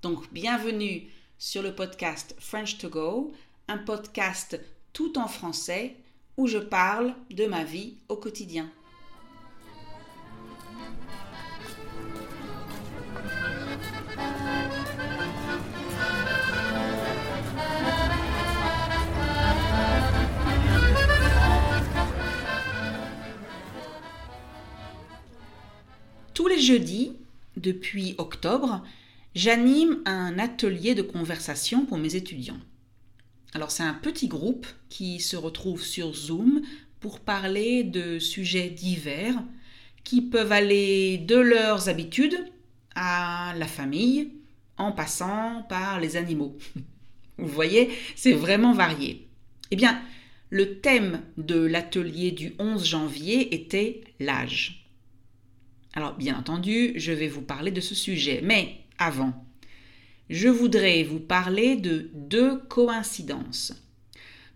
Donc, bienvenue sur le podcast French to Go, un podcast tout en français où je parle de ma vie au quotidien. Tous les jeudis, depuis octobre, j'anime un atelier de conversation pour mes étudiants. Alors c'est un petit groupe qui se retrouve sur Zoom pour parler de sujets divers qui peuvent aller de leurs habitudes à la famille en passant par les animaux. Vous voyez, c'est vraiment varié. Eh bien, le thème de l'atelier du 11 janvier était l'âge. Alors, bien entendu, je vais vous parler de ce sujet, mais avant, je voudrais vous parler de deux coïncidences,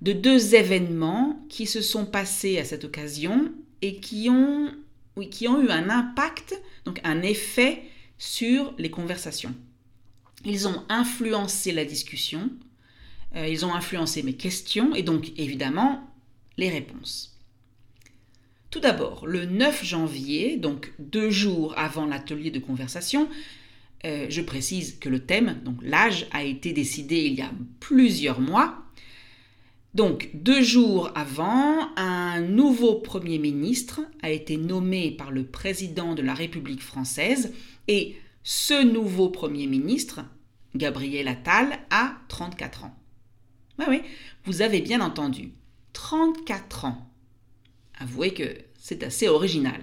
de deux événements qui se sont passés à cette occasion et qui ont, oui, qui ont eu un impact, donc un effet sur les conversations. Ils ont influencé la discussion, euh, ils ont influencé mes questions et donc évidemment les réponses. Tout d'abord, le 9 janvier, donc deux jours avant l'atelier de conversation, euh, je précise que le thème, donc l'âge, a été décidé il y a plusieurs mois. Donc, deux jours avant, un nouveau Premier ministre a été nommé par le président de la République française et ce nouveau Premier ministre, Gabriel Attal, a 34 ans. Oui, oui, vous avez bien entendu, 34 ans. Avouez que c'est assez original.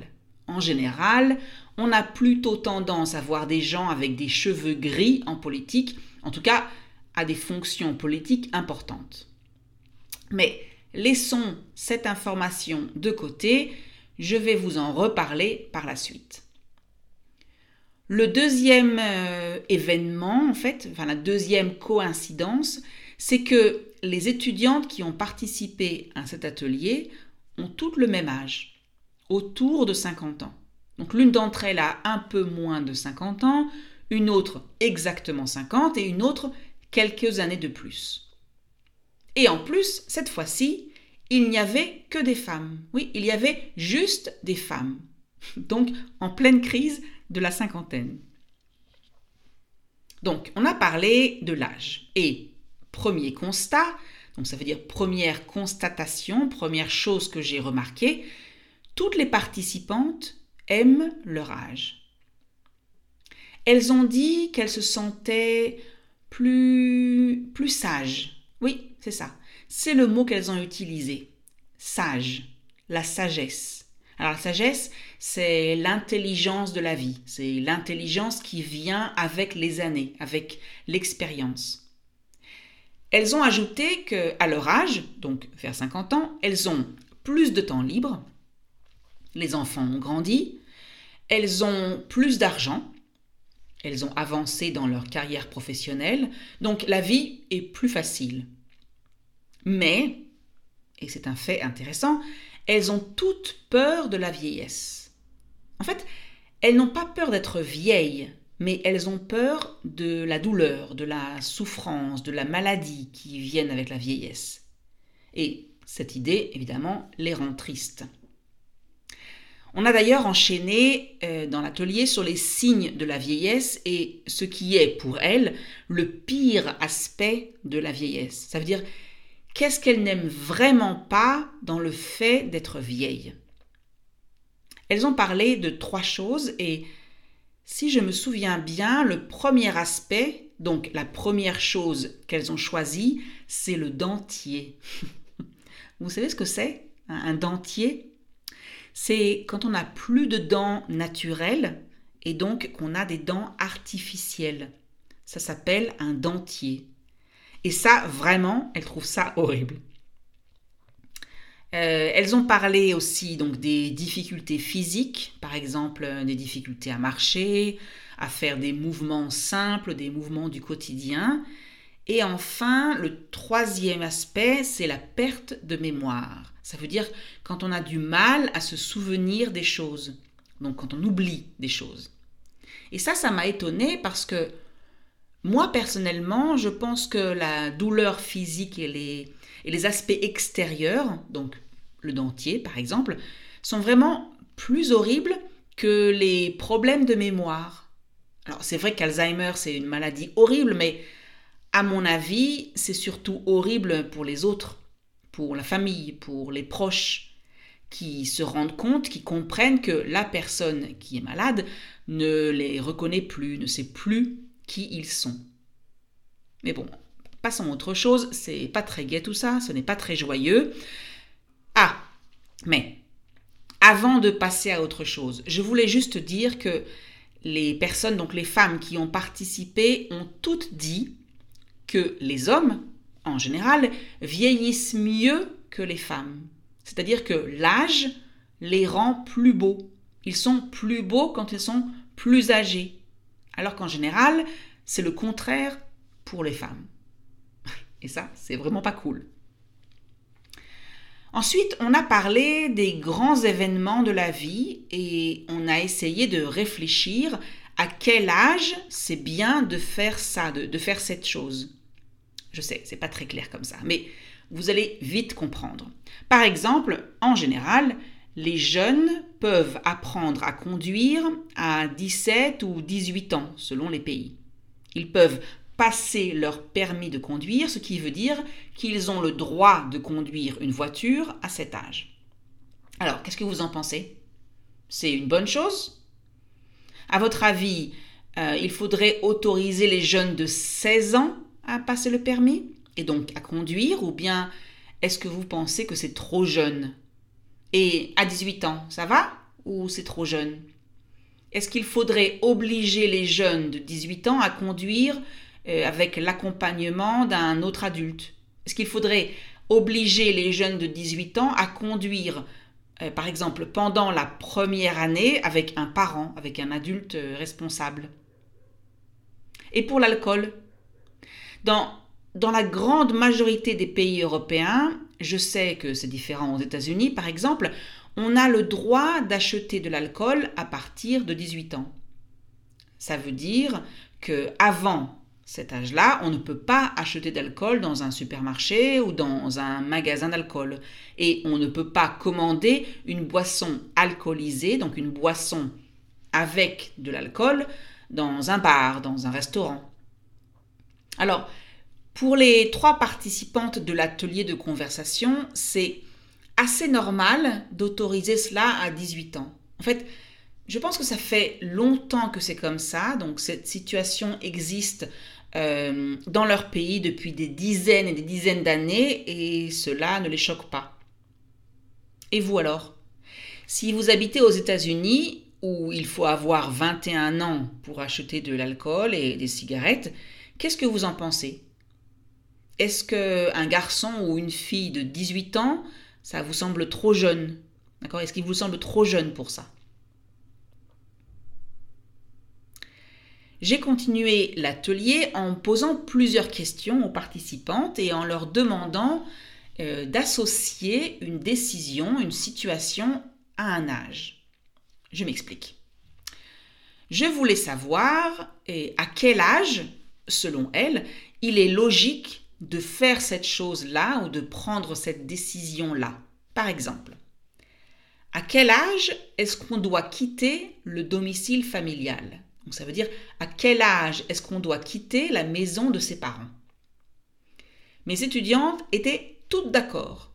En général, on a plutôt tendance à voir des gens avec des cheveux gris en politique, en tout cas à des fonctions politiques importantes. Mais laissons cette information de côté, je vais vous en reparler par la suite. Le deuxième euh, événement, en fait, enfin la deuxième coïncidence, c'est que les étudiantes qui ont participé à cet atelier ont toutes le même âge, autour de 50 ans. Donc l'une d'entre elles a un peu moins de 50 ans, une autre exactement 50 et une autre quelques années de plus. Et en plus, cette fois-ci, il n'y avait que des femmes. Oui, il y avait juste des femmes. Donc en pleine crise de la cinquantaine. Donc on a parlé de l'âge. Et premier constat, donc ça veut dire première constatation, première chose que j'ai remarquée, toutes les participantes aiment leur âge. Elles ont dit qu'elles se sentaient plus plus sages. Oui, c'est ça. C'est le mot qu'elles ont utilisé. Sage, la sagesse. Alors la sagesse, c'est l'intelligence de la vie, c'est l'intelligence qui vient avec les années, avec l'expérience. Elles ont ajouté qu'à leur âge, donc vers 50 ans, elles ont plus de temps libre, les enfants ont grandi, elles ont plus d'argent, elles ont avancé dans leur carrière professionnelle, donc la vie est plus facile. Mais, et c'est un fait intéressant, elles ont toutes peur de la vieillesse. En fait, elles n'ont pas peur d'être vieilles, mais elles ont peur de la douleur, de la souffrance, de la maladie qui viennent avec la vieillesse. Et cette idée, évidemment, les rend tristes. On a d'ailleurs enchaîné euh, dans l'atelier sur les signes de la vieillesse et ce qui est pour elles le pire aspect de la vieillesse. Ça veut dire qu'est-ce qu'elles n'aiment vraiment pas dans le fait d'être vieille? Elles ont parlé de trois choses et si je me souviens bien, le premier aspect, donc la première chose qu'elles ont choisie, c'est le dentier. Vous savez ce que c'est? Un dentier? C'est quand on n'a plus de dents naturelles et donc qu'on a des dents artificielles. Ça s'appelle un dentier. Et ça, vraiment, elles trouvent ça horrible. Euh, elles ont parlé aussi donc des difficultés physiques, par exemple euh, des difficultés à marcher, à faire des mouvements simples, des mouvements du quotidien. Et enfin, le troisième aspect, c'est la perte de mémoire. Ça veut dire quand on a du mal à se souvenir des choses, donc quand on oublie des choses. Et ça, ça m'a étonné parce que moi, personnellement, je pense que la douleur physique et les, et les aspects extérieurs, donc le dentier par exemple, sont vraiment plus horribles que les problèmes de mémoire. Alors c'est vrai qu'Alzheimer c'est une maladie horrible, mais à mon avis c'est surtout horrible pour les autres, pour la famille, pour les proches, qui se rendent compte, qui comprennent que la personne qui est malade ne les reconnaît plus, ne sait plus qui ils sont. Mais bon, passons à autre chose, c'est pas très gai tout ça, ce n'est pas très joyeux. Ah, mais avant de passer à autre chose, je voulais juste dire que les personnes, donc les femmes qui ont participé, ont toutes dit que les hommes, en général, vieillissent mieux que les femmes. C'est-à-dire que l'âge les rend plus beaux. Ils sont plus beaux quand ils sont plus âgés. Alors qu'en général, c'est le contraire pour les femmes. Et ça, c'est vraiment pas cool. Ensuite, on a parlé des grands événements de la vie et on a essayé de réfléchir à quel âge c'est bien de faire ça, de, de faire cette chose. Je sais, c'est pas très clair comme ça, mais vous allez vite comprendre. Par exemple, en général, les jeunes peuvent apprendre à conduire à 17 ou 18 ans, selon les pays. Ils peuvent passer leur permis de conduire, ce qui veut dire qu'ils ont le droit de conduire une voiture à cet âge. Alors, qu'est-ce que vous en pensez? C'est une bonne chose? À votre avis, euh, il faudrait autoriser les jeunes de 16 ans à passer le permis et donc à conduire ou bien est-ce que vous pensez que c'est trop jeune? Et à 18 ans, ça va? Ou c'est trop jeune? Est-ce qu'il faudrait obliger les jeunes de 18 ans à conduire euh, avec l'accompagnement d'un autre adulte? Est-ce qu'il faudrait obliger les jeunes de 18 ans à conduire, euh, par exemple, pendant la première année avec un parent, avec un adulte euh, responsable? Et pour l'alcool? Dans, dans la grande majorité des pays européens, je sais que c'est différent aux États-Unis, par exemple, on a le droit d'acheter de l'alcool à partir de 18 ans. Ça veut dire que avant cet âge-là, on ne peut pas acheter d'alcool dans un supermarché ou dans un magasin d'alcool. Et on ne peut pas commander une boisson alcoolisée, donc une boisson avec de l'alcool, dans un bar, dans un restaurant. Alors, pour les trois participantes de l'atelier de conversation, c'est assez normal d'autoriser cela à 18 ans. En fait, je pense que ça fait longtemps que c'est comme ça, donc cette situation existe euh, dans leur pays depuis des dizaines et des dizaines d'années et cela ne les choque pas. Et vous alors? Si vous habitez aux États-Unis, où il faut avoir 21 ans pour acheter de l'alcool et des cigarettes, qu'est-ce que vous en pensez? Est-ce qu'un garçon ou une fille de 18 ans, ça vous semble trop jeune? D'accord? Est-ce qu'il vous semble trop jeune pour ça? J'ai continué l'atelier en posant plusieurs questions aux participantes et en leur demandant euh, d'associer une décision, une situation à un âge. Je m'explique. Je voulais savoir à quel âge, selon elle, il est logique de faire cette chose-là ou de prendre cette décision-là. Par exemple, à quel âge est-ce qu'on doit quitter le domicile familial? Donc ça veut dire à quel âge est-ce qu'on doit quitter la maison de ses parents? Mes étudiantes étaient toutes d'accord.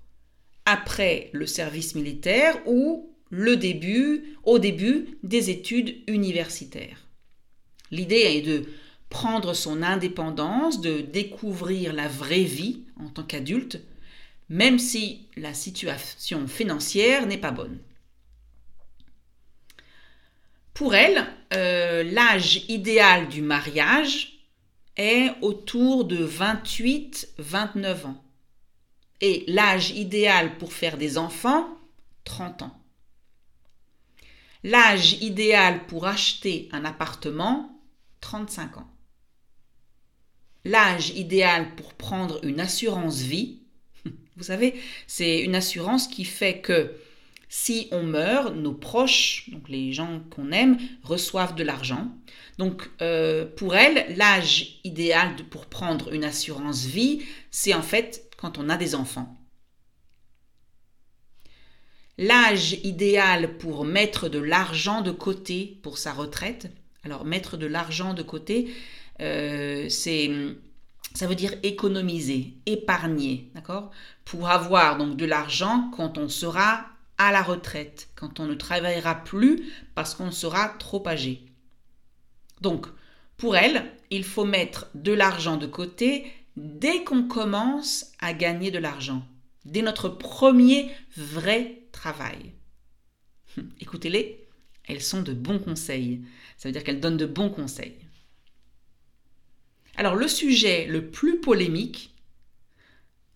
Après le service militaire ou le début, au début des études universitaires. L'idée est de prendre son indépendance, de découvrir la vraie vie en tant qu'adulte, même si la situation financière n'est pas bonne. Pour elle, euh, l'âge idéal du mariage est autour de 28-29 ans. Et l'âge idéal pour faire des enfants, 30 ans. L'âge idéal pour acheter un appartement, 35 ans. L'âge idéal pour prendre une assurance vie, vous savez, c'est une assurance qui fait que si on meurt, nos proches, donc les gens qu'on aime, reçoivent de l'argent. Donc euh, pour elle, l'âge idéal pour prendre une assurance vie, c'est en fait quand on a des enfants. L'âge idéal pour mettre de l'argent de côté pour sa retraite. Alors mettre de l'argent de côté, euh, c'est ça veut dire économiser, épargner, d'accord? Pour avoir donc de l'argent quand on sera à la retraite, quand on ne travaillera plus parce qu'on sera trop âgé. Donc, pour elle, il faut mettre de l'argent de côté dès qu'on commence à gagner de l'argent, dès notre premier vrai travail. Écoutez-les, elles sont de bons conseils. Ça veut dire qu'elles donnent de bons conseils. Alors le sujet le plus polémique,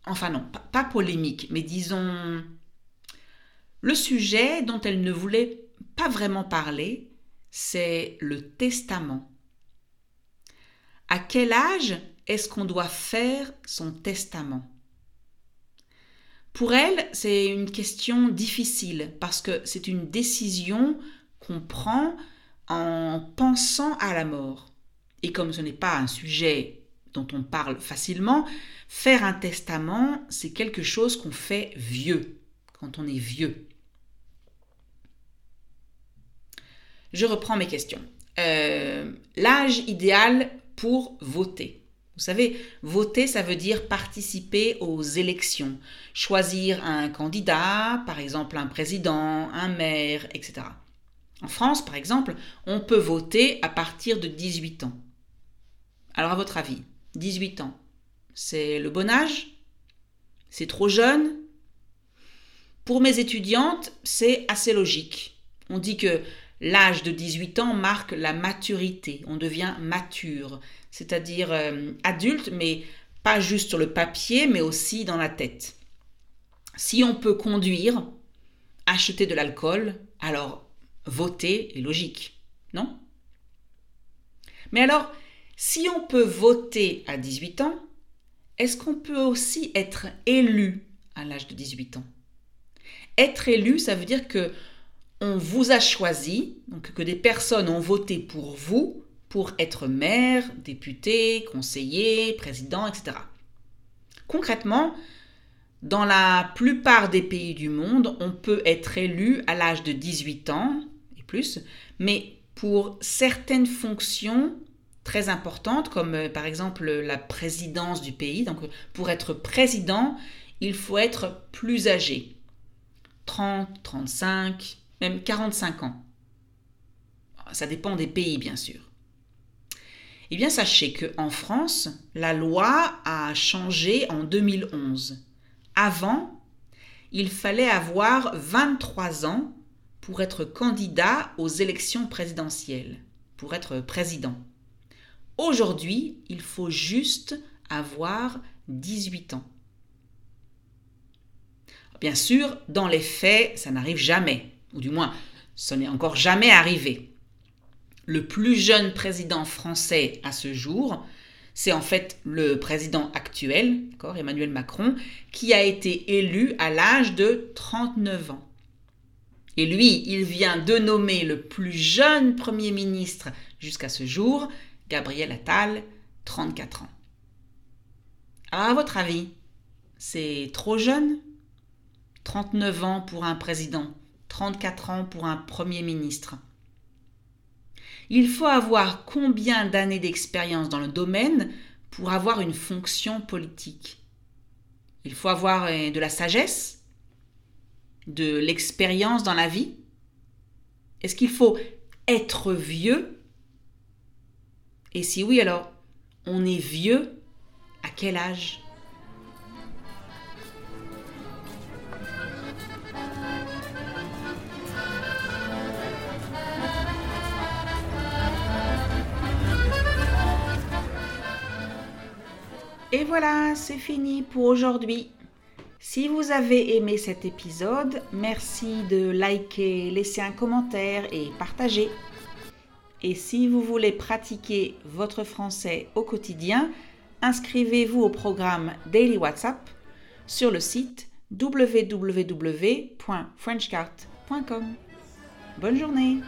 enfin non, pas, polémique, mais disons le sujet dont elle ne voulait pas vraiment parler, c'est le testament. À quel âge est-ce qu'on doit faire son testament? Pour elle, c'est une question difficile parce que c'est une décision qu'on prend en pensant à la mort. Et comme ce n'est pas un sujet dont on parle facilement, faire un testament, c'est quelque chose qu'on fait vieux, quand on est vieux. Je reprends mes questions. Euh, l'âge idéal pour voter. Vous savez, voter, ça veut dire participer aux élections, choisir un candidat, par exemple un président, un maire, etc. En France, par exemple, on peut voter à partir de 18 ans. Alors à votre avis, 18 ans, c'est le bon âge? C'est trop jeune? Pour mes étudiantes, c'est assez logique. On dit que l'âge de 18 ans marque la maturité, on devient mature, c'est-à-dire euh, adulte, mais pas juste sur le papier, mais aussi dans la tête. Si on peut conduire, acheter de l'alcool, alors voter est logique, non? Mais alors, si on peut voter à 18 ans, est-ce qu'on peut aussi être élu à l'âge de 18 ans? Être élu, ça veut dire que on vous a choisi, donc que des personnes ont voté pour vous pour être maire, député, conseiller, président, etc. Concrètement, dans la plupart des pays du monde, on peut être élu à l'âge de 18 ans et plus, mais pour certaines fonctions très importantes, comme euh, par exemple la présidence du pays. Donc pour être président, il faut être plus âgé. 30, 35, même 45 ans. Ça dépend des pays, bien sûr. Eh bien, sachez qu'en France, la loi a changé en 2011. Avant, il fallait avoir 23 ans pour être candidat aux élections présidentielles, pour être président. Aujourd'hui, il faut juste avoir 18 ans. Bien sûr, dans les faits, ça n'arrive jamais, ou du moins, ce n'est encore jamais arrivé. Le plus jeune président français à ce jour, c'est en fait le président actuel, Emmanuel Macron, qui a été élu à l'âge de 39 ans. Et lui, il vient de nommer le plus jeune Premier ministre jusqu'à ce jour, Gabriel Attal, 34 ans. À votre avis, c'est trop jeune? 39 ans pour un président, 34 ans pour un Premier ministre. Il faut avoir combien d'années d'expérience dans le domaine pour avoir une fonction politique? Il faut avoir euh, de la sagesse, de l'expérience dans la vie? Est-ce qu'il faut être vieux et si oui, alors, on est vieux à quel âge? Et voilà, c'est fini pour aujourd'hui. Si vous avez aimé cet épisode, merci de liker, laisser un commentaire et partager. Et si vous voulez pratiquer votre français au quotidien, inscrivez-vous au programme Daily WhatsApp sur le site www.frenchcart.com. Bonne journée